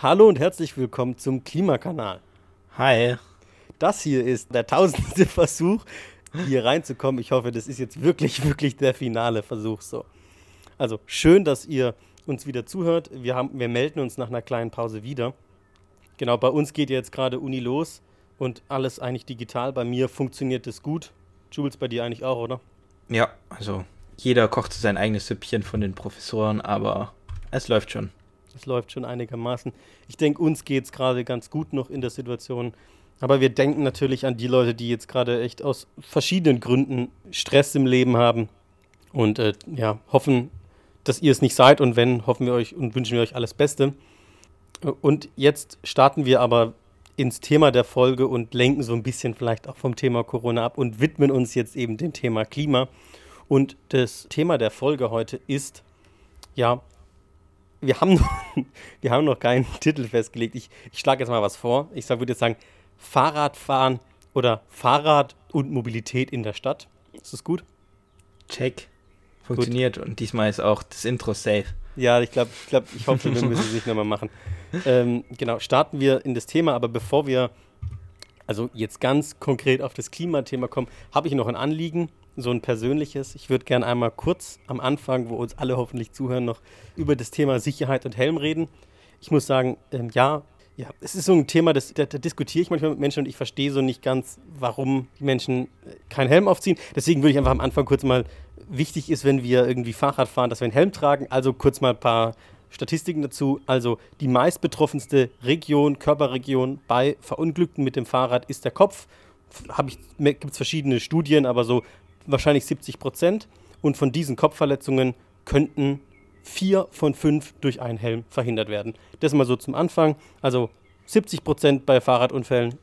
Hallo und herzlich willkommen zum Klimakanal. Hi. Das hier ist der tausendste Versuch, hier reinzukommen. Ich hoffe, das ist jetzt wirklich, wirklich der finale Versuch so. Also schön, dass ihr uns wieder zuhört. Wir, haben, wir melden uns nach einer kleinen Pause wieder. Genau, bei uns geht jetzt gerade Uni los und alles eigentlich digital. Bei mir funktioniert es gut. Jules, bei dir eigentlich auch, oder? Ja, also jeder kocht sein eigenes Süppchen von den Professoren, aber es läuft schon. Es läuft schon einigermaßen. Ich denke, uns geht es gerade ganz gut noch in der Situation. Aber wir denken natürlich an die Leute, die jetzt gerade echt aus verschiedenen Gründen Stress im Leben haben und äh, ja, hoffen, dass ihr es nicht seid und wenn, hoffen wir euch und wünschen wir euch alles Beste. Und jetzt starten wir aber ins Thema der Folge und lenken so ein bisschen vielleicht auch vom Thema Corona ab und widmen uns jetzt eben dem Thema Klima. Und das Thema der Folge heute ist, ja, wir haben noch, wir haben noch keinen Titel festgelegt. Ich, ich schlage jetzt mal was vor. Ich würde jetzt sagen, Fahrradfahren oder Fahrrad und Mobilität in der Stadt. Ist das gut? Check. Funktioniert gut. und diesmal ist auch das Intro safe. Ja, ich glaube, ich, glaub, ich hoffe, wir müssen es nicht nochmal machen. Ähm, genau, starten wir in das Thema, aber bevor wir also jetzt ganz konkret auf das Klimathema kommen, habe ich noch ein Anliegen, so ein persönliches. Ich würde gerne einmal kurz am Anfang, wo uns alle hoffentlich zuhören, noch über das Thema Sicherheit und Helm reden. Ich muss sagen, ähm, ja, ja, es ist so ein Thema, das, da, da, diskutiere ich manchmal mit Menschen und ich verstehe so nicht ganz, warum die Menschen äh, keinen Helm aufziehen. Deswegen würde ich einfach am Anfang kurz mal, wichtig ist, wenn wir irgendwie Fahrrad fahren, dass wir einen Helm tragen. Also kurz mal ein paar Statistiken dazu. Also die meistbetroffenste Region, Körperregion bei Verunglückten mit dem Fahrrad ist der Kopf. Gibt es verschiedene Studien, aber so wahrscheinlich 70 Prozent. Und von diesen Kopfverletzungen könnten vier von fünf durch einen Helm verhindert werden. Das mal so zum Anfang. Also 70 Prozent bei Fahrradunfällen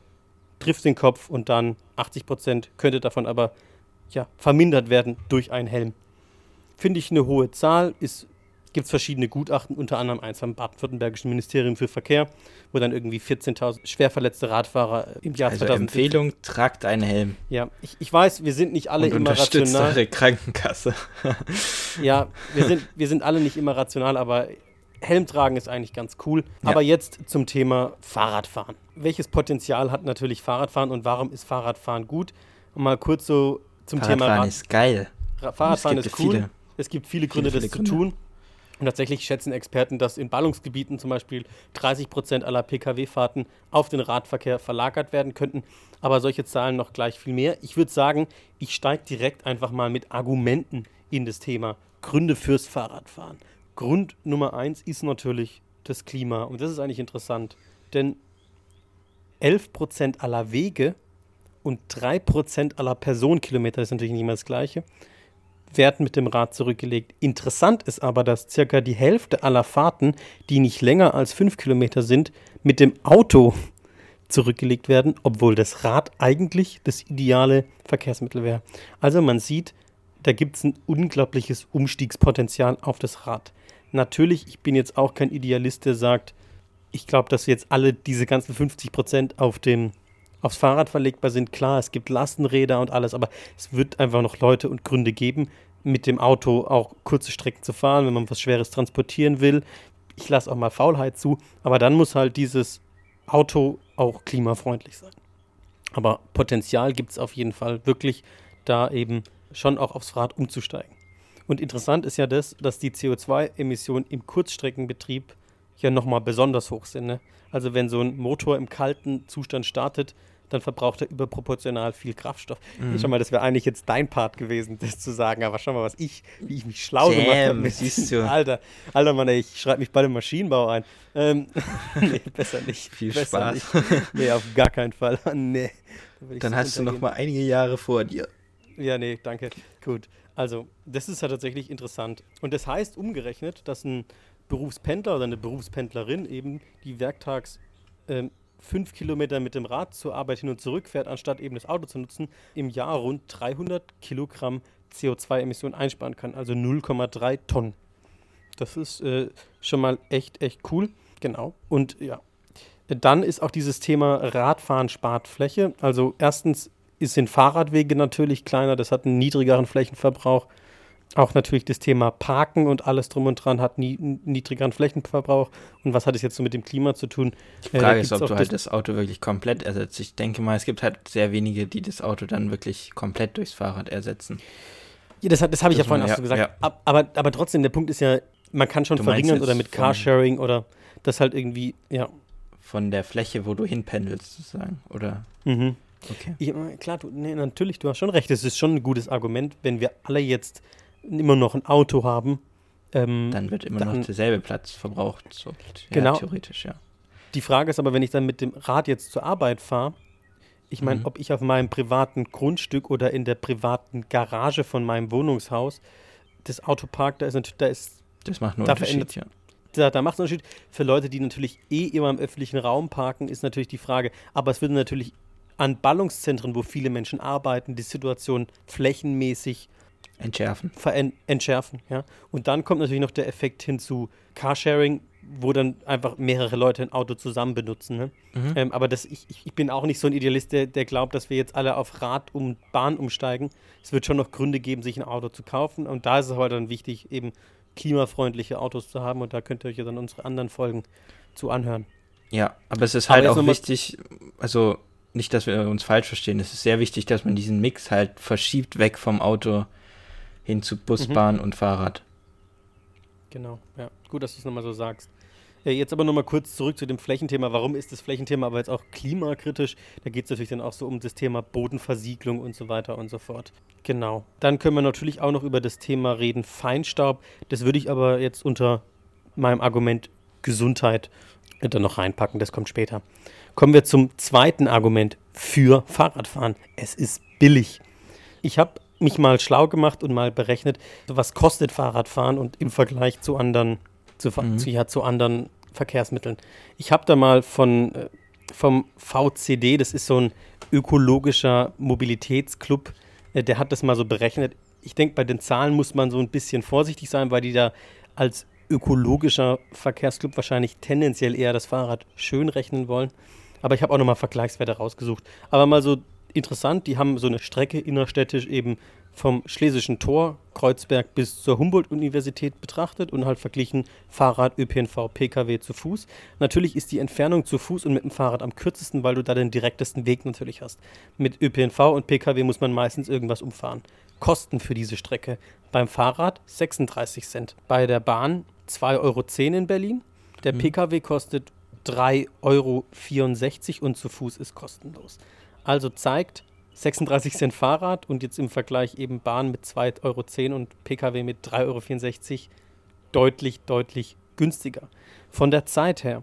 trifft den Kopf und dann 80 Prozent könnte davon aber ja, vermindert werden durch einen Helm. Finde ich eine hohe Zahl, ist gibt es verschiedene Gutachten, unter anderem eins vom baden-württembergischen Ministerium für Verkehr, wo dann irgendwie 14.000 schwer verletzte Radfahrer im Jahr also 2000 Empfehlung, tragt einen Helm. Ja, ich, ich weiß, wir sind nicht alle Und immer rational. Eure Krankenkasse. ja, wir sind, wir sind alle nicht immer rational, aber Helm tragen ist eigentlich ganz cool. Ja. Aber jetzt zum Thema Fahrradfahren. Welches Potenzial hat natürlich Fahrradfahren und warum ist Fahrradfahren gut? Und mal kurz so zum Fahrradfahren Thema Fahrradfahren ist geil. Fahrradfahren ist cool. Viele. Es gibt viele Gründe, viele, viele das Gründe. zu tun. Und tatsächlich schätzen Experten, dass in Ballungsgebieten zum Beispiel 30 Prozent aller Pkw-Fahrten auf den Radverkehr verlagert werden könnten. Aber solche Zahlen noch gleich viel mehr. Ich würde sagen, ich steige direkt einfach mal mit Argumenten in das Thema Gründe fürs Fahrradfahren. Grund Nummer eins ist natürlich das Klima. Und das ist eigentlich interessant, denn 11 Prozent aller Wege und 3 Prozent aller Personenkilometer ist natürlich nicht immer das Gleiche werden mit dem Rad zurückgelegt. Interessant ist aber, dass circa die Hälfte aller Fahrten, die nicht länger als fünf Kilometer sind, mit dem Auto zurückgelegt werden, obwohl das Rad eigentlich das ideale Verkehrsmittel wäre. Also man sieht, da gibt es ein unglaubliches Umstiegspotenzial auf das Rad. Natürlich, ich bin jetzt auch kein Idealist, der sagt, ich glaube, dass jetzt alle diese ganzen 50 Prozent auf dem aufs Fahrrad verlegbar sind. Klar, es gibt Lastenräder und alles, aber es wird einfach noch Leute und Gründe geben, mit dem Auto auch kurze Strecken zu fahren, wenn man was Schweres transportieren will. Ich lasse auch mal Faulheit zu, aber dann muss halt dieses Auto auch klimafreundlich sein. Aber Potenzial gibt es auf jeden Fall wirklich, da eben schon auch aufs Rad umzusteigen. Und interessant ist ja das, dass die CO2-Emissionen im Kurzstreckenbetrieb ja nochmal besonders hoch sind. Ne? Also wenn so ein Motor im kalten Zustand startet, dann verbraucht er überproportional viel Kraftstoff. Mhm. Schau mal, das wäre eigentlich jetzt dein Part gewesen, das zu sagen, aber schau mal, was ich, wie ich mich schlau Damn, gemacht habe. Siehst du. Alter, Alter, Mann, ey, ich schreibe mich bald im Maschinenbau ein. Ähm, nee, besser nicht. Viel besser Spaß. Nicht. Nee, auf gar keinen Fall. nee. Da dann hast du noch mal einige Jahre vor dir. Ja, nee, danke. Gut. Also, das ist ja tatsächlich interessant. Und das heißt umgerechnet, dass ein Berufspendler oder eine Berufspendlerin eben die werktags ähm, fünf Kilometer mit dem Rad zur Arbeit hin und zurück fährt, anstatt eben das Auto zu nutzen, im Jahr rund 300 Kilogramm CO2-Emissionen einsparen kann, also 0,3 Tonnen. Das ist äh, schon mal echt, echt cool. Genau. Und ja, dann ist auch dieses Thema Radfahren spart Fläche. Also erstens sind Fahrradwege natürlich kleiner, das hat einen niedrigeren Flächenverbrauch. Auch natürlich das Thema Parken und alles drum und dran hat nie, niedrigeren Flächenverbrauch. Und was hat es jetzt so mit dem Klima zu tun? Die Frage äh, ist, ob du halt das Auto wirklich komplett ersetzt. Ich denke mal, es gibt halt sehr wenige, die das Auto dann wirklich komplett durchs Fahrrad ersetzen. Ja, das, das habe ich das ja vorhin auch so gesagt. Ja. Aber, aber trotzdem, der Punkt ist ja, man kann schon du verringern oder mit Carsharing oder das halt irgendwie, ja. Von der Fläche, wo du hinpendelst, sozusagen, oder? Mhm. Okay. Ich, klar, du, nee, natürlich, du hast schon recht. Es ist schon ein gutes Argument, wenn wir alle jetzt immer noch ein Auto haben. Ähm, dann wird immer dann, noch derselbe Platz verbraucht. So, genau. Ja, theoretisch, ja. Die Frage ist aber, wenn ich dann mit dem Rad jetzt zur Arbeit fahre, ich meine, mhm. ob ich auf meinem privaten Grundstück oder in der privaten Garage von meinem Wohnungshaus das Auto parkt, da ist natürlich, da ist. Das macht nur Unterschied, ja. Da, da macht es einen Unterschied. Für Leute, die natürlich eh immer im öffentlichen Raum parken, ist natürlich die Frage. Aber es würde natürlich an Ballungszentren, wo viele Menschen arbeiten, die Situation flächenmäßig entschärfen. entschärfen, ja. Und dann kommt natürlich noch der Effekt hinzu Carsharing, wo dann einfach mehrere Leute ein Auto zusammen benutzen. Ne? Mhm. Ähm, aber das, ich, ich bin auch nicht so ein Idealist, der, der glaubt, dass wir jetzt alle auf Rad und Bahn umsteigen. Es wird schon noch Gründe geben, sich ein Auto zu kaufen. Und da ist es aber dann wichtig, eben klimafreundliche Autos zu haben. Und da könnt ihr euch ja dann unsere anderen Folgen zu anhören. Ja, aber es ist halt auch wichtig, also nicht, dass wir uns falsch verstehen, es ist sehr wichtig, dass man diesen Mix halt verschiebt weg vom Auto hin zu Bus, mhm. Bahn und Fahrrad. Genau, ja. Gut, dass du es nochmal so sagst. Ja, jetzt aber nochmal kurz zurück zu dem Flächenthema. Warum ist das Flächenthema aber jetzt auch klimakritisch? Da geht es natürlich dann auch so um das Thema Bodenversiegelung und so weiter und so fort. Genau. Dann können wir natürlich auch noch über das Thema reden, Feinstaub. Das würde ich aber jetzt unter meinem Argument Gesundheit dann noch reinpacken. Das kommt später. Kommen wir zum zweiten Argument für Fahrradfahren. Es ist billig. Ich habe mich mal schlau gemacht und mal berechnet, was kostet Fahrradfahren und im Vergleich zu anderen, zu, mhm. zu, ja, zu anderen Verkehrsmitteln. Ich habe da mal von, äh, vom VCD, das ist so ein ökologischer Mobilitätsclub, äh, der hat das mal so berechnet. Ich denke, bei den Zahlen muss man so ein bisschen vorsichtig sein, weil die da als ökologischer Verkehrsclub wahrscheinlich tendenziell eher das Fahrrad schön rechnen wollen. Aber ich habe auch nochmal Vergleichswerte rausgesucht. Aber mal so interessant, die haben so eine Strecke innerstädtisch eben vom Schlesischen Tor, Kreuzberg bis zur Humboldt-Universität betrachtet und halt verglichen Fahrrad, ÖPNV, Pkw zu Fuß. Natürlich ist die Entfernung zu Fuß und mit dem Fahrrad am kürzesten, weil du da den direktesten Weg natürlich hast. Mit ÖPNV und Pkw muss man meistens irgendwas umfahren. Kosten für diese Strecke. Beim Fahrrad 36 Cent. Bei der Bahn 2,10 Euro in Berlin. Der mhm. Pkw kostet 3,64 Euro und zu Fuß ist kostenlos. Also zeigt 36 Cent Fahrrad und jetzt im Vergleich eben Bahn mit 2,10 Euro und Pkw mit 3,64 Euro deutlich, deutlich günstiger. Von der Zeit her,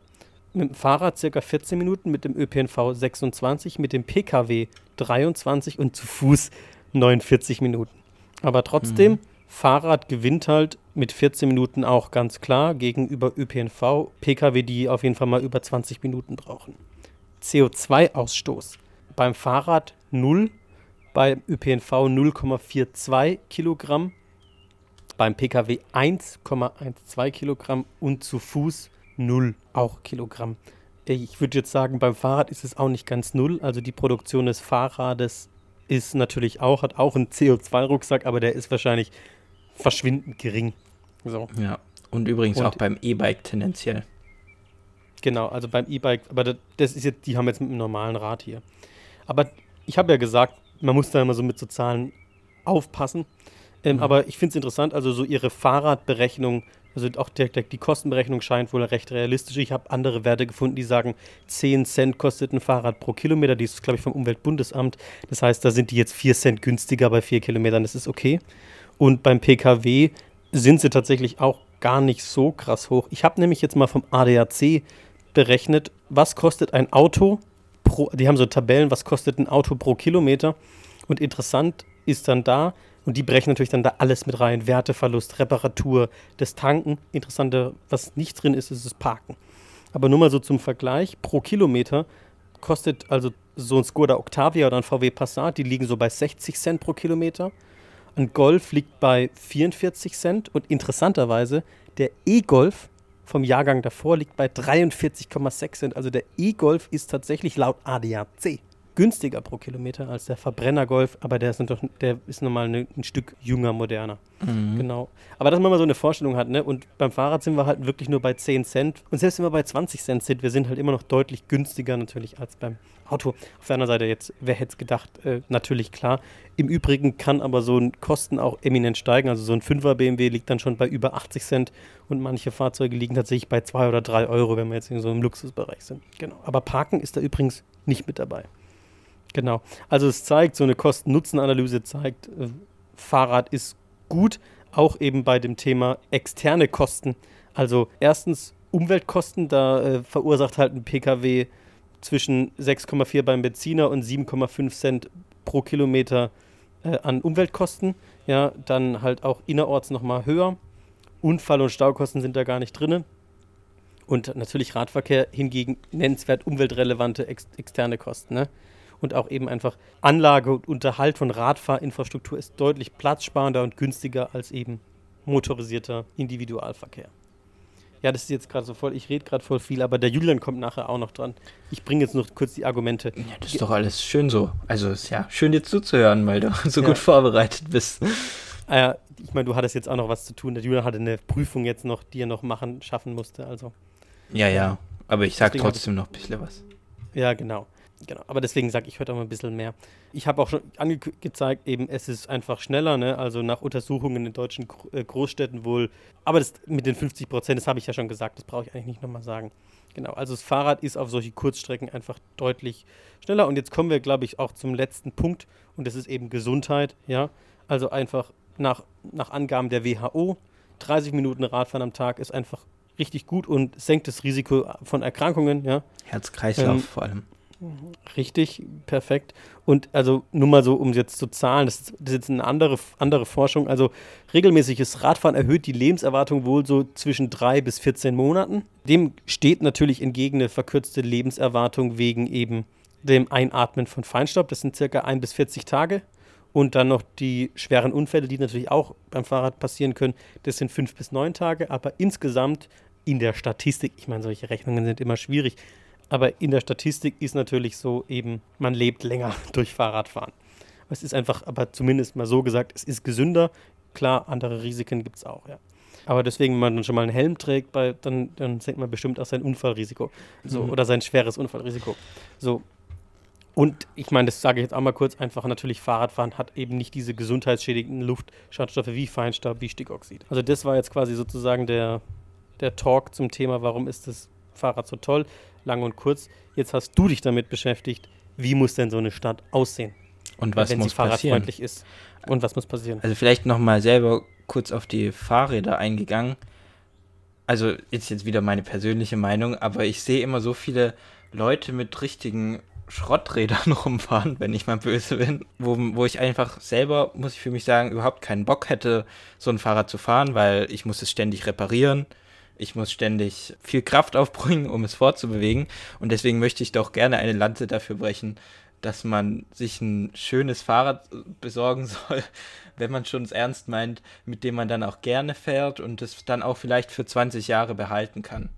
mit dem Fahrrad circa 14 Minuten, mit dem ÖPNV 26, mit dem Pkw 23 und zu Fuß 49 Minuten. Aber trotzdem, mhm. Fahrrad gewinnt halt mit 14 Minuten auch ganz klar gegenüber ÖPNV, Pkw, die auf jeden Fall mal über 20 Minuten brauchen. CO2-Ausstoß beim Fahrrad 0, beim ÖPNV 0,42 Kilogramm, beim Pkw 1,12 Kilogramm und zu Fuß 0 auch Kilogramm. Ich würde jetzt sagen, beim Fahrrad ist es auch nicht ganz null. Also die Produktion des Fahrrades ist natürlich auch, hat auch einen CO2-Rucksack, aber der ist wahrscheinlich verschwindend gering. So. Ja, und übrigens und auch beim E-Bike tendenziell. Genau, also beim E-Bike, aber das ist jetzt, die haben jetzt mit einem normalen Rad hier. Aber ich habe ja gesagt, man muss da immer so mit so Zahlen aufpassen. Ähm, mhm. Aber ich finde es interessant, also so ihre Fahrradberechnung, also auch der, der, die Kostenberechnung scheint wohl recht realistisch. Ich habe andere Werte gefunden, die sagen, 10 Cent kostet ein Fahrrad pro Kilometer. Die ist, glaube ich, vom Umweltbundesamt. Das heißt, da sind die jetzt 4 Cent günstiger bei 4 Kilometern. Das ist okay. Und beim Pkw sind sie tatsächlich auch gar nicht so krass hoch. Ich habe nämlich jetzt mal vom ADAC berechnet, was kostet ein Auto pro, die haben so Tabellen, was kostet ein Auto pro Kilometer. Und interessant ist dann da, und die brechen natürlich dann da alles mit rein: Werteverlust, Reparatur, das Tanken. Interessante, was nicht drin ist, ist das Parken. Aber nur mal so zum Vergleich: pro Kilometer kostet also so ein Skoda Octavia oder ein VW Passat, die liegen so bei 60 Cent pro Kilometer. Ein Golf liegt bei 44 Cent und interessanterweise der E-Golf vom Jahrgang davor liegt bei 43,6 Cent. Also der E-Golf ist tatsächlich laut ADAC günstiger pro Kilometer als der Verbrenner Golf, aber der ist, doch, der ist nochmal ne, ein Stück jünger, moderner. Mhm. Genau. Aber dass man mal so eine Vorstellung hat, ne? Und beim Fahrrad sind wir halt wirklich nur bei 10 Cent. Und selbst wenn wir bei 20 Cent sind, wir sind halt immer noch deutlich günstiger natürlich als beim Auto. Auf der anderen Seite jetzt, wer hätte es gedacht, äh, natürlich klar. Im Übrigen kann aber so ein Kosten auch eminent steigen. Also so ein 5er BMW liegt dann schon bei über 80 Cent und manche Fahrzeuge liegen tatsächlich bei 2 oder 3 Euro, wenn wir jetzt in so einem Luxusbereich sind. Genau. Aber Parken ist da übrigens nicht mit dabei. Genau. Also es zeigt, so eine Kosten-Nutzen-Analyse zeigt, äh, Fahrrad ist gut, auch eben bei dem Thema externe Kosten. Also erstens Umweltkosten, da äh, verursacht halt ein Pkw zwischen 6,4 beim Benziner und 7,5 Cent pro Kilometer äh, an Umweltkosten. Ja, dann halt auch innerorts nochmal höher. Unfall- und Staukosten sind da gar nicht drin. Und natürlich Radverkehr hingegen nennenswert umweltrelevante ex externe Kosten. Ne? Und auch eben einfach Anlage und Unterhalt von Radfahrinfrastruktur ist deutlich platzsparender und günstiger als eben motorisierter Individualverkehr. Ja, das ist jetzt gerade so voll, ich rede gerade voll viel, aber der Julian kommt nachher auch noch dran. Ich bringe jetzt noch kurz die Argumente. Ja, das ist doch alles schön so. Also ist ja schön dir zuzuhören, weil du so ja. gut vorbereitet bist. Ah ich meine, du hattest jetzt auch noch was zu tun. Der Julian hatte eine Prüfung jetzt noch, die er noch machen, schaffen musste. Also. Ja, ja. Aber ich sag trotzdem noch ein bisschen was. Ja, genau. Genau, aber deswegen sage ich heute auch mal ein bisschen mehr. Ich habe auch schon angezeigt, eben es ist einfach schneller, ne? also nach Untersuchungen in deutschen äh, Großstädten wohl. Aber das mit den 50 Prozent, das habe ich ja schon gesagt, das brauche ich eigentlich nicht nochmal sagen. Genau, also das Fahrrad ist auf solche Kurzstrecken einfach deutlich schneller. Und jetzt kommen wir, glaube ich, auch zum letzten Punkt und das ist eben Gesundheit. Ja, also einfach nach, nach Angaben der WHO, 30 Minuten Radfahren am Tag ist einfach richtig gut und senkt das Risiko von Erkrankungen. Ja. Herz-Kreislauf ähm, vor allem. Richtig, perfekt. Und also nur mal so, um jetzt zu zahlen, das ist, das ist jetzt eine andere, andere Forschung. Also regelmäßiges Radfahren erhöht die Lebenserwartung wohl so zwischen drei bis 14 Monaten. Dem steht natürlich entgegen eine verkürzte Lebenserwartung wegen eben dem Einatmen von Feinstaub. Das sind circa ein bis 40 Tage. Und dann noch die schweren Unfälle, die natürlich auch beim Fahrrad passieren können. Das sind fünf bis neun Tage. Aber insgesamt in der Statistik, ich meine, solche Rechnungen sind immer schwierig, aber in der Statistik ist natürlich so eben, man lebt länger durch Fahrradfahren. Es ist einfach, aber zumindest mal so gesagt, es ist gesünder. Klar, andere Risiken gibt es auch, ja. Aber deswegen, wenn man dann schon mal einen Helm trägt, bei, dann, dann senkt man bestimmt auch sein Unfallrisiko. So, mhm. Oder sein schweres Unfallrisiko. So. Und ich meine, das sage ich jetzt auch mal kurz, einfach natürlich Fahrradfahren hat eben nicht diese gesundheitsschädigenden Luftschadstoffe wie Feinstaub, wie Stickoxid. Also das war jetzt quasi sozusagen der, der Talk zum Thema, warum ist das Fahrrad so toll lang und kurz. Jetzt hast du dich damit beschäftigt, wie muss denn so eine Stadt aussehen? Und was wenn muss sie fahrradfreundlich passieren? ist. Und was muss passieren? Also vielleicht nochmal selber kurz auf die Fahrräder eingegangen. Also ist jetzt wieder meine persönliche Meinung, aber ich sehe immer so viele Leute mit richtigen Schrotträdern rumfahren, wenn ich mal böse bin, wo, wo ich einfach selber, muss ich für mich sagen, überhaupt keinen Bock hätte, so ein Fahrrad zu fahren, weil ich muss es ständig reparieren ich muss ständig viel Kraft aufbringen, um es fortzubewegen. Und deswegen möchte ich doch gerne eine Lanze dafür brechen, dass man sich ein schönes Fahrrad besorgen soll, wenn man schon es ernst meint, mit dem man dann auch gerne fährt und es dann auch vielleicht für 20 Jahre behalten kann.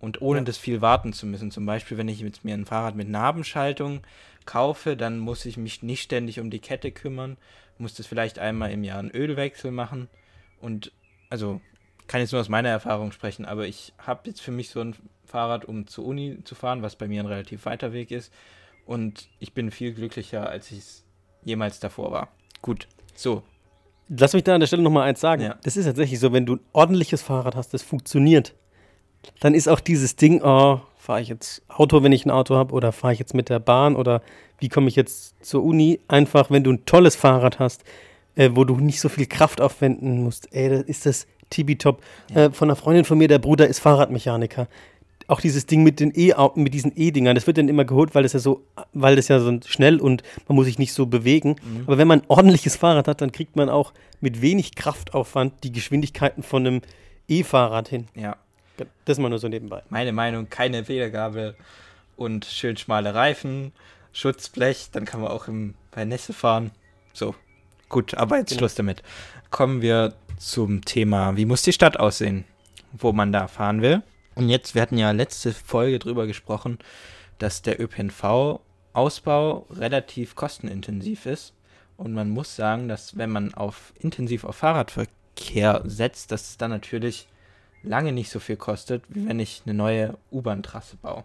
Und ohne ja. das viel warten zu müssen. Zum Beispiel, wenn ich jetzt mir ein Fahrrad mit Nabenschaltung kaufe, dann muss ich mich nicht ständig um die Kette kümmern, muss das vielleicht einmal im Jahr einen Ölwechsel machen. Und also kann jetzt nur aus meiner Erfahrung sprechen, aber ich habe jetzt für mich so ein Fahrrad, um zur Uni zu fahren, was bei mir ein relativ weiter Weg ist. Und ich bin viel glücklicher, als ich es jemals davor war. Gut, so. Lass mich da an der Stelle nochmal eins sagen. Ja. Das ist tatsächlich so, wenn du ein ordentliches Fahrrad hast, das funktioniert, dann ist auch dieses Ding, oh, fahre ich jetzt Auto, wenn ich ein Auto habe, oder fahre ich jetzt mit der Bahn, oder wie komme ich jetzt zur Uni? Einfach, wenn du ein tolles Fahrrad hast, äh, wo du nicht so viel Kraft aufwenden musst, ey, da ist das Tibi-Top. Äh, von einer Freundin von mir, der Bruder ist Fahrradmechaniker. Auch dieses Ding mit den E, mit diesen E-Dingern, das wird dann immer geholt, weil das ja so, weil das ja so schnell und man muss sich nicht so bewegen. Mhm. Aber wenn man ein ordentliches Fahrrad hat, dann kriegt man auch mit wenig Kraftaufwand die Geschwindigkeiten von einem E-Fahrrad hin. Ja. Das ist mal nur so nebenbei. Meine Meinung, keine Federgabel und schön schmale Reifen, Schutzblech, dann kann man auch im, bei Nässe fahren. So, gut, aber jetzt genau. Schluss damit. Kommen wir zum Thema, wie muss die Stadt aussehen, wo man da fahren will. Und jetzt, wir hatten ja letzte Folge drüber gesprochen, dass der ÖPNV Ausbau relativ kostenintensiv ist. Und man muss sagen, dass wenn man auf intensiv auf Fahrradverkehr setzt, dass es dann natürlich lange nicht so viel kostet, wie wenn ich eine neue U-Bahn-Trasse baue.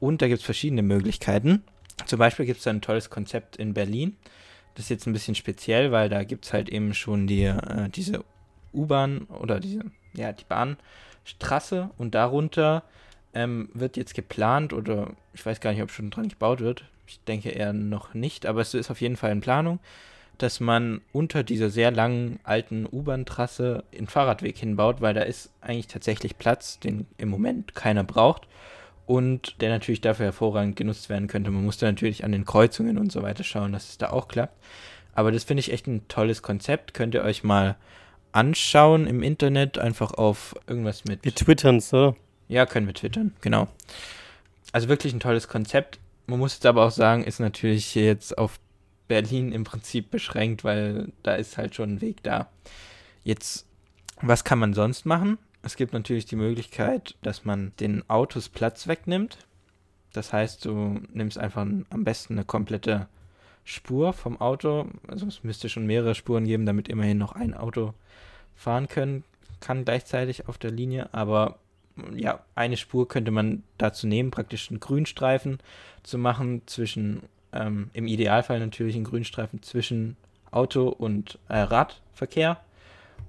Und da gibt es verschiedene Möglichkeiten. Zum Beispiel gibt es ein tolles Konzept in Berlin. Das ist jetzt ein bisschen speziell, weil da gibt es halt eben schon die, äh, diese U-Bahn oder diese, ja, die Bahnstraße und darunter ähm, wird jetzt geplant oder ich weiß gar nicht, ob schon dran gebaut wird. Ich denke eher noch nicht, aber es ist auf jeden Fall in Planung, dass man unter dieser sehr langen alten U-Bahn-Trasse einen Fahrradweg hinbaut, weil da ist eigentlich tatsächlich Platz, den im Moment keiner braucht und der natürlich dafür hervorragend genutzt werden könnte. Man muss da natürlich an den Kreuzungen und so weiter schauen, dass es da auch klappt. Aber das finde ich echt ein tolles Konzept. Könnt ihr euch mal anschauen im Internet, einfach auf irgendwas mit. Wir twittern oder? Ja, können wir twittern, genau. Also wirklich ein tolles Konzept. Man muss jetzt aber auch sagen, ist natürlich jetzt auf Berlin im Prinzip beschränkt, weil da ist halt schon ein Weg da. Jetzt, was kann man sonst machen? Es gibt natürlich die Möglichkeit, dass man den Autos Platz wegnimmt. Das heißt, du nimmst einfach am besten eine komplette Spur vom Auto. Also es müsste schon mehrere Spuren geben, damit immerhin noch ein Auto fahren können kann gleichzeitig auf der Linie. Aber ja, eine Spur könnte man dazu nehmen, praktisch einen Grünstreifen zu machen zwischen, ähm, im Idealfall natürlich einen Grünstreifen zwischen Auto und äh, Radverkehr.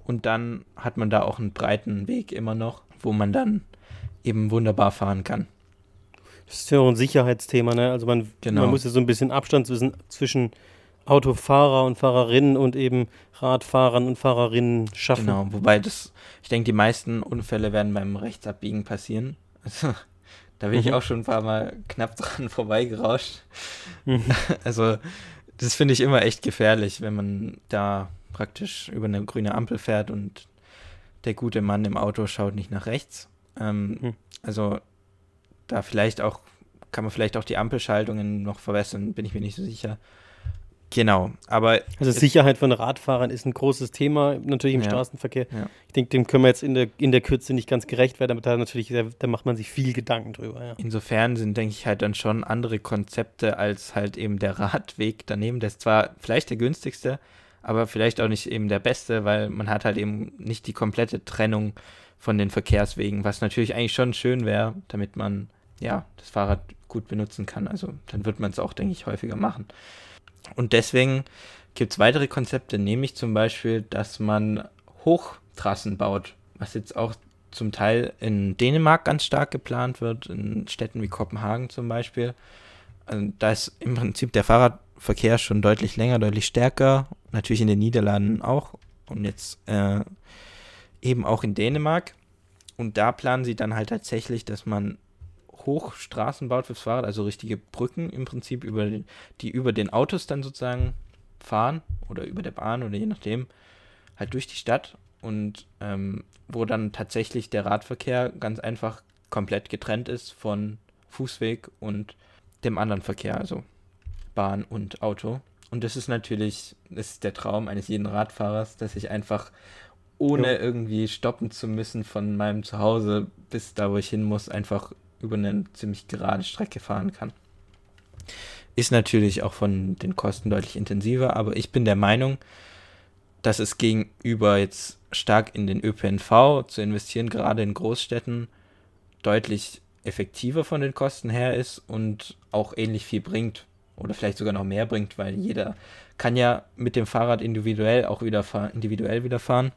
Und dann hat man da auch einen breiten Weg immer noch, wo man dann eben wunderbar fahren kann. Das ist ja auch ein Sicherheitsthema, ne? Also man, genau. man muss ja so ein bisschen Abstand zwischen, zwischen Autofahrer und Fahrerinnen und eben Radfahrern und Fahrerinnen schaffen. Genau, wobei das, ich denke, die meisten Unfälle werden beim Rechtsabbiegen passieren. Also, da bin mhm. ich auch schon ein paar Mal knapp dran vorbeigerauscht. Mhm. Also, das finde ich immer echt gefährlich, wenn man da praktisch über eine grüne Ampel fährt und der gute Mann im Auto schaut nicht nach rechts. Ähm, mhm. Also, da vielleicht auch, kann man vielleicht auch die Ampelschaltungen noch verbessern, bin ich mir nicht so sicher. Genau, aber. Also Sicherheit von Radfahrern ist ein großes Thema, natürlich im ja, Straßenverkehr. Ja. Ich denke, dem können wir jetzt in der, in der Kürze nicht ganz gerecht werden, aber da natürlich, da macht man sich viel Gedanken drüber. Ja. Insofern sind, denke ich, halt dann schon andere Konzepte als halt eben der Radweg daneben. Der ist zwar vielleicht der günstigste, aber vielleicht auch nicht eben der beste, weil man hat halt eben nicht die komplette Trennung von den Verkehrswegen, was natürlich eigentlich schon schön wäre, damit man ja das Fahrrad gut benutzen kann. Also dann wird man es auch, denke ich, häufiger machen. Und deswegen gibt es weitere Konzepte, nämlich zum Beispiel, dass man Hochtrassen baut, was jetzt auch zum Teil in Dänemark ganz stark geplant wird, in Städten wie Kopenhagen zum Beispiel. Also da ist im Prinzip der Fahrradverkehr schon deutlich länger, deutlich stärker. Natürlich in den Niederlanden auch und jetzt äh, eben auch in Dänemark. Und da planen sie dann halt tatsächlich, dass man Hochstraßen baut fürs Fahrrad, also richtige Brücken im Prinzip, über den, die über den Autos dann sozusagen fahren oder über der Bahn oder je nachdem, halt durch die Stadt und ähm, wo dann tatsächlich der Radverkehr ganz einfach komplett getrennt ist von Fußweg und dem anderen Verkehr, also Bahn und Auto. Und das ist natürlich, das ist der Traum eines jeden Radfahrers, dass ich einfach ohne ja. irgendwie stoppen zu müssen von meinem Zuhause bis da, wo ich hin muss, einfach über eine ziemlich gerade Strecke fahren kann. Ist natürlich auch von den Kosten deutlich intensiver, aber ich bin der Meinung, dass es gegenüber jetzt stark in den ÖPNV zu investieren, gerade in Großstädten, deutlich effektiver von den Kosten her ist und auch ähnlich viel bringt oder vielleicht sogar noch mehr bringt, weil jeder kann ja mit dem Fahrrad individuell auch wieder fahren, individuell wieder fahren.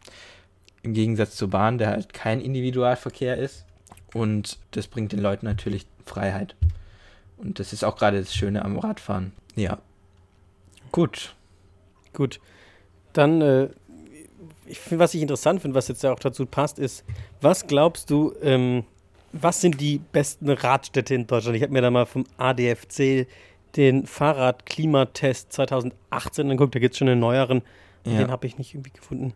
Im Gegensatz zur Bahn, der halt kein Individualverkehr ist. Und das bringt den Leuten natürlich Freiheit. Und das ist auch gerade das Schöne am Radfahren. Ja. Gut. Gut. Dann, äh, ich find, was ich interessant finde, was jetzt ja auch dazu passt, ist, was glaubst du, ähm, was sind die besten Radstädte in Deutschland? Ich habe mir da mal vom ADFC den Fahrradklimatest 2018 angeguckt, da gibt es schon einen neueren, ja. den habe ich nicht irgendwie gefunden.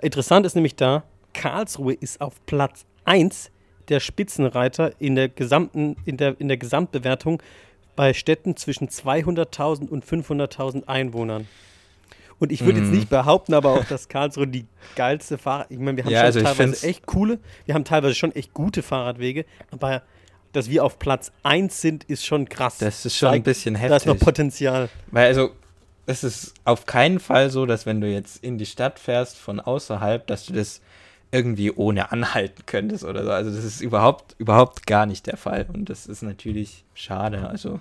Interessant ist nämlich da, Karlsruhe ist auf Platz 1 der Spitzenreiter in der gesamten, in der, in der Gesamtbewertung bei Städten zwischen 200.000 und 500.000 Einwohnern. Und ich würde mm. jetzt mhm. nicht behaupten, aber auch, dass Karlsruhe die geilste Fahrrad. Ich meine, wir haben ja, schon also teilweise echt coole, wir haben teilweise schon echt gute Fahrradwege, aber dass wir auf Platz 1 sind, ist schon krass. Das ist schon ein bisschen heftig. Da ist noch Potenzial. Weil also, es ist auf keinen Fall so, dass wenn du jetzt in die Stadt fährst von außerhalb, dass du das irgendwie ohne anhalten könntest oder so. Also das ist überhaupt, überhaupt gar nicht der Fall. Und das ist natürlich schade. Also,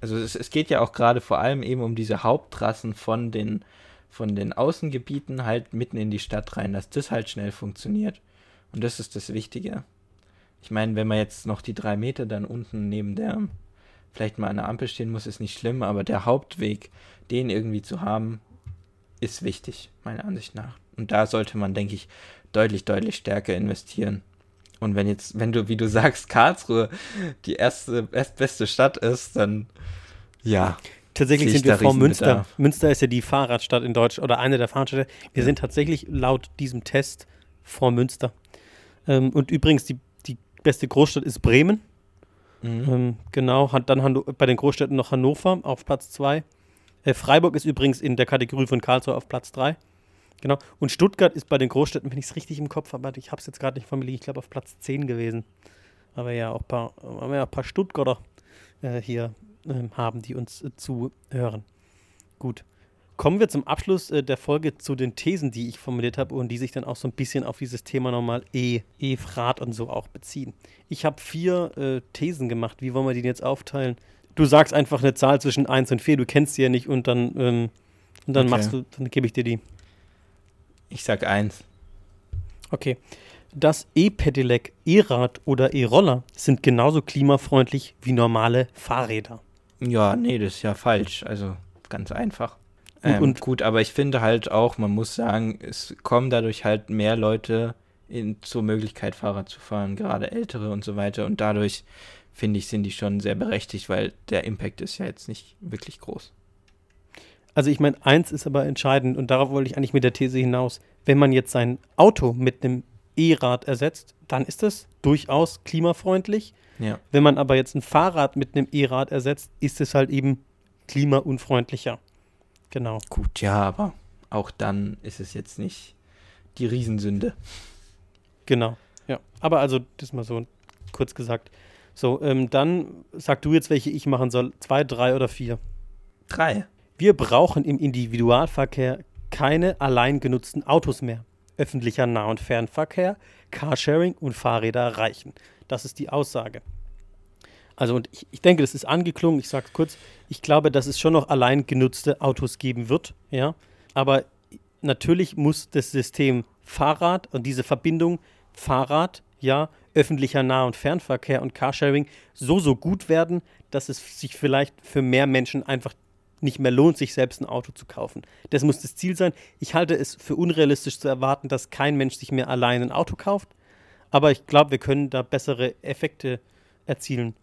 also es, es geht ja auch gerade vor allem eben um diese Haupttrassen von den, von den Außengebieten halt mitten in die Stadt rein, dass das halt schnell funktioniert. Und das ist das Wichtige. Ich meine, wenn man jetzt noch die drei Meter dann unten neben der vielleicht mal an der Ampel stehen muss, ist nicht schlimm, aber der Hauptweg, den irgendwie zu haben, ist wichtig, meiner Ansicht nach. Und da sollte man, denke ich, deutlich, deutlich stärker investieren. Und wenn jetzt, wenn du, wie du sagst, Karlsruhe die erste, erstbeste Stadt ist, dann ja. Tatsächlich sind wir vor Münster. Münster ist ja die Fahrradstadt in Deutschland oder eine der Fahrradstädte. Wir ja. sind tatsächlich laut diesem Test vor Münster. Ähm, und übrigens, die, beste Großstadt ist Bremen. Mhm. Ähm, genau, hat dann Hanno bei den Großstädten noch Hannover auf Platz 2. Äh, Freiburg ist übrigens in der Kategorie von Karlsruhe auf Platz 3. Genau. Und Stuttgart ist bei den Großstädten, wenn ich es richtig im Kopf habe, ich habe es jetzt gerade nicht vor mir liegen, ich glaube auf Platz 10 gewesen. Aber ja auch ein paar, ja ein paar Stuttgarter äh, hier äh, haben, die uns äh, zuhören. Gut. Kommen wir zum Abschluss äh, der Folge zu den Thesen, die ich formuliert habe und die sich dann auch so ein bisschen auf dieses Thema nochmal E, E-Frat und so auch beziehen. Ich habe vier äh, Thesen gemacht. Wie wollen wir die jetzt aufteilen? Du sagst einfach eine Zahl zwischen 1 und 4, du kennst sie ja nicht und dann, ähm, und dann okay. machst du, dann gebe ich dir die. Ich sag 1. Okay. Das E-Pedelec, E-Rad oder E-Roller sind genauso klimafreundlich wie normale Fahrräder. Ja, nee, das ist ja falsch. Also ganz einfach. Ähm, und, gut, aber ich finde halt auch, man muss sagen, es kommen dadurch halt mehr Leute in, zur Möglichkeit, Fahrrad zu fahren, gerade ältere und so weiter. Und dadurch, finde ich, sind die schon sehr berechtigt, weil der Impact ist ja jetzt nicht wirklich groß. Also ich meine, eins ist aber entscheidend und darauf wollte ich eigentlich mit der These hinaus. Wenn man jetzt sein Auto mit einem E-Rad ersetzt, dann ist das durchaus klimafreundlich. Ja. Wenn man aber jetzt ein Fahrrad mit einem E-Rad ersetzt, ist es halt eben klimaunfreundlicher. Genau. Gut, ja, aber auch dann ist es jetzt nicht die Riesensünde. Genau, ja. Aber also, das mal so kurz gesagt. So, ähm, dann sag du jetzt, welche ich machen soll. Zwei, drei oder vier? Drei. Wir brauchen im Individualverkehr keine allein genutzten Autos mehr. Öffentlicher Nah- und Fernverkehr, Carsharing und Fahrräder reichen. Das ist die Aussage. Also, und ich, ich denke, das ist angeklungen. Ich sage es kurz. Ich glaube, dass es schon noch allein genutzte Autos geben wird. Ja. Aber natürlich muss das System Fahrrad und diese Verbindung Fahrrad, ja, öffentlicher Nah- und Fernverkehr und Carsharing so, so gut werden, dass es sich vielleicht für mehr Menschen einfach nicht mehr lohnt, sich selbst ein Auto zu kaufen. Das muss das Ziel sein. Ich halte es für unrealistisch zu erwarten, dass kein Mensch sich mehr allein ein Auto kauft. Aber ich glaube, wir können da bessere Effekte erzielen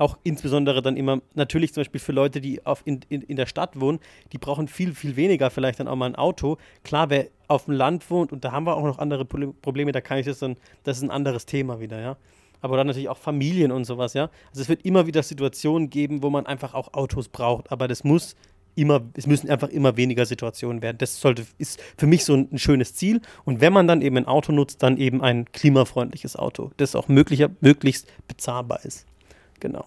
auch insbesondere dann immer, natürlich zum Beispiel für Leute, die auf in, in, in der Stadt wohnen, die brauchen viel, viel weniger vielleicht dann auch mal ein Auto. Klar, wer auf dem Land wohnt, und da haben wir auch noch andere Probleme, da kann ich das dann, das ist ein anderes Thema wieder, ja. Aber dann natürlich auch Familien und sowas, ja. Also es wird immer wieder Situationen geben, wo man einfach auch Autos braucht, aber das muss immer, es müssen einfach immer weniger Situationen werden. Das sollte, ist für mich so ein, ein, schönes Ziel. Und wenn man dann eben ein Auto nutzt, dann eben ein klimafreundliches Auto, das auch möglicher, möglichst bezahlbar ist. Genau.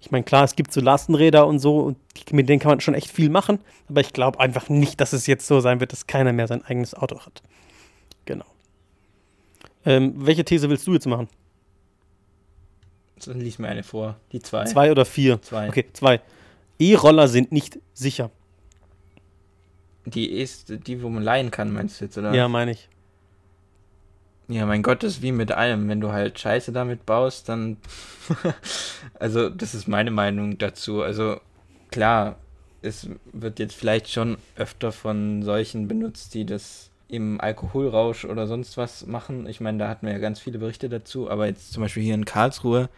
Ich meine, klar, es gibt so Lastenräder und so, und mit denen kann man schon echt viel machen, aber ich glaube einfach nicht, dass es jetzt so sein wird, dass keiner mehr sein eigenes Auto hat. Genau. Ähm, welche These willst du jetzt machen? Dann lies mir eine vor. Die zwei. Zwei oder vier? Zwei. Okay, zwei. E-Roller sind nicht sicher. Die ist, die, wo man leihen kann, meinst du jetzt, oder? Ja, meine ich. Ja, mein Gott, das ist wie mit allem. Wenn du halt Scheiße damit baust, dann. also, das ist meine Meinung dazu. Also, klar, es wird jetzt vielleicht schon öfter von solchen benutzt, die das im Alkoholrausch oder sonst was machen. Ich meine, da hatten wir ja ganz viele Berichte dazu, aber jetzt zum Beispiel hier in Karlsruhe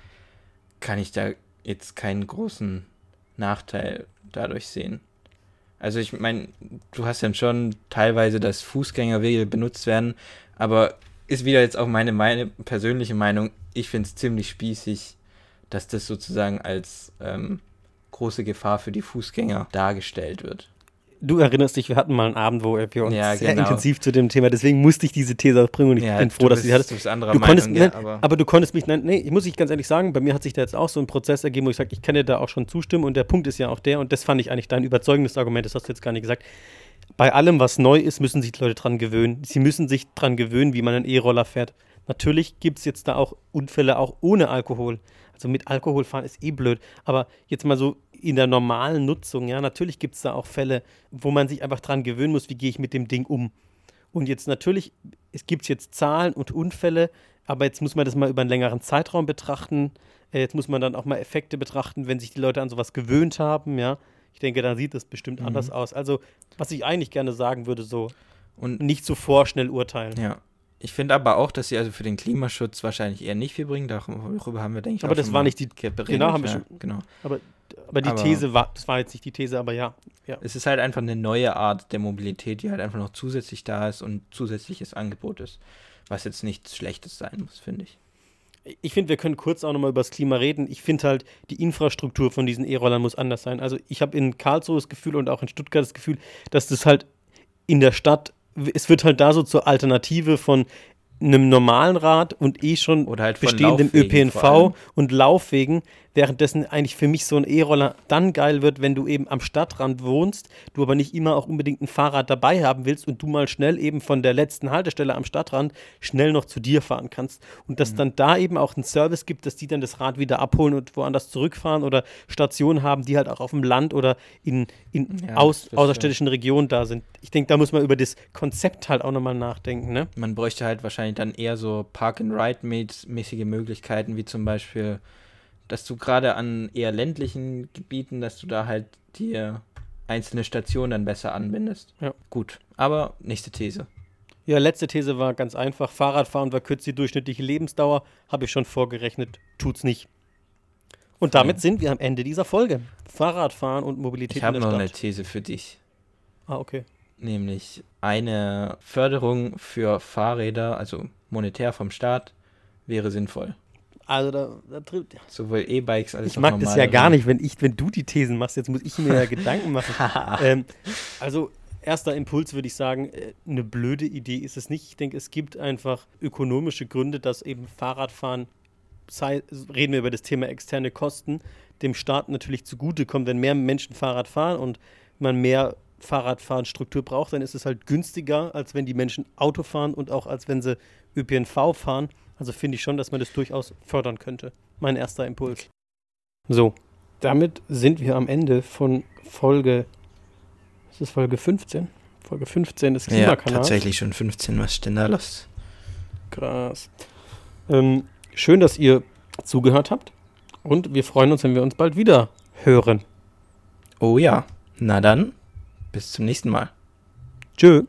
kann ich da jetzt keinen großen Nachteil dadurch sehen. Also ich meine, du hast ja schon teilweise, dass Fußgängerwege benutzt werden, aber ist wieder jetzt auch meine, meine persönliche Meinung. Ich finde es ziemlich spießig, dass das sozusagen als ähm, große Gefahr für die Fußgänger dargestellt wird. du erinnerst dich, wir hatten mal einen Abend, wo wir uns ja, sehr genau. intensiv zu dem Thema, deswegen musste ich diese These aufbringen und ich ja, bin froh, dass du sie hattest. Du, du Meinung, konntest, ja, nein, aber, aber, du konntest mich, nein, nee, ich muss ich ganz ehrlich sagen, bei mir hat sich da jetzt auch so ein Prozess ergeben, wo ich sage, ich kann dir da auch schon zustimmen und der Punkt ist ja auch der, und das fand ich eigentlich dein überzeugendes Argument, das hast du jetzt gar nicht gesagt. Bei allem, was neu ist, müssen sich Leute dran gewöhnen. Sie müssen sich dran gewöhnen, wie man einen E-Roller fährt. Natürlich gibt es jetzt da auch Unfälle auch ohne Alkohol. Also mit Alkohol fahren ist eh blöd. Aber jetzt mal so in der normalen Nutzung, ja, natürlich gibt es da auch Fälle, wo man sich einfach dran gewöhnen muss, wie gehe ich mit dem Ding um. Und jetzt natürlich, es gibt jetzt Zahlen und Unfälle, aber jetzt muss man das mal über einen längeren Zeitraum betrachten. Äh, jetzt muss man dann auch mal Effekte betrachten, wenn sich die Leute an sowas gewöhnt haben, ja. Ich denke, dann sieht das bestimmt mhm. anders aus. Also, was ich eigentlich gerne sagen würde, so und nicht so vorschnell urteilen. Ja, ich finde aber auch, dass sie also für den Klimaschutz wahrscheinlich eher nicht viel bringen. Darüber haben wir, denke ich, Aber das war nicht die. Beredet, genau, haben wir schon. Genau. Aber, aber die aber These war, das war jetzt nicht die These, aber ja, ja. Es ist halt einfach eine neue Art der Mobilität, die halt einfach noch zusätzlich da ist und zusätzliches Angebot ist. Was jetzt nichts Schlechtes sein muss, finde ich. Ich finde, wir können kurz auch nochmal über das Klima reden. Ich finde halt, die Infrastruktur von diesen E-Rollern muss anders sein. Also ich habe in Karlsruhe das Gefühl und auch in Stuttgart das Gefühl, dass das halt in der Stadt es wird halt da so zur Alternative von einem normalen Rad und eh schon halt bestehendem ÖPNV und Laufwegen währenddessen eigentlich für mich so ein E-Roller dann geil wird, wenn du eben am Stadtrand wohnst, du aber nicht immer auch unbedingt ein Fahrrad dabei haben willst und du mal schnell eben von der letzten Haltestelle am Stadtrand schnell noch zu dir fahren kannst. Und dass mhm. dann da eben auch einen Service gibt, dass die dann das Rad wieder abholen und woanders zurückfahren oder Stationen haben, die halt auch auf dem Land oder in, in ja, aus, außerstädtischen Regionen da sind. Ich denke, da muss man über das Konzept halt auch nochmal nachdenken. Ne? Man bräuchte halt wahrscheinlich dann eher so Park-and-Ride-mäßige Möglichkeiten, wie zum Beispiel dass du gerade an eher ländlichen Gebieten, dass du da halt die einzelne Station dann besser anbindest. Ja. Gut, aber nächste These. Ja, letzte These war ganz einfach. Fahrradfahren verkürzt die durchschnittliche Lebensdauer. Habe ich schon vorgerechnet. Tut's nicht. Und damit sind wir am Ende dieser Folge. Fahrradfahren und Mobilität Stadt. Ich habe noch eine These für dich. Ah, okay. Nämlich eine Förderung für Fahrräder, also monetär vom Staat, wäre sinnvoll. Also da, da trifft. Sowohl E-Bikes als auch Ich mag das ja gar nicht, wenn ich, wenn du die Thesen machst. Jetzt muss ich mir ja Gedanken machen. ähm, also erster Impuls würde ich sagen, äh, eine blöde Idee ist es nicht. Ich denke, es gibt einfach ökonomische Gründe, dass eben Fahrradfahren, sei, reden wir über das Thema externe Kosten, dem Staat natürlich zugutekommt. Wenn mehr Menschen Fahrrad fahren und man mehr Fahrradfahren-Struktur braucht, dann ist es halt günstiger, als wenn die Menschen Auto fahren und auch als wenn sie ÖPNV fahren. Also finde ich schon, dass man das durchaus fördern könnte. Mein erster Impuls. So, damit sind wir am Ende von Folge. Ist Folge 15? Folge 15 des Klimakanals. Ja, tatsächlich schon 15. Was ist denn da los? Krass. Ähm, schön, dass ihr zugehört habt. Und wir freuen uns, wenn wir uns bald wieder hören. Oh ja. Na dann, bis zum nächsten Mal. Tschö.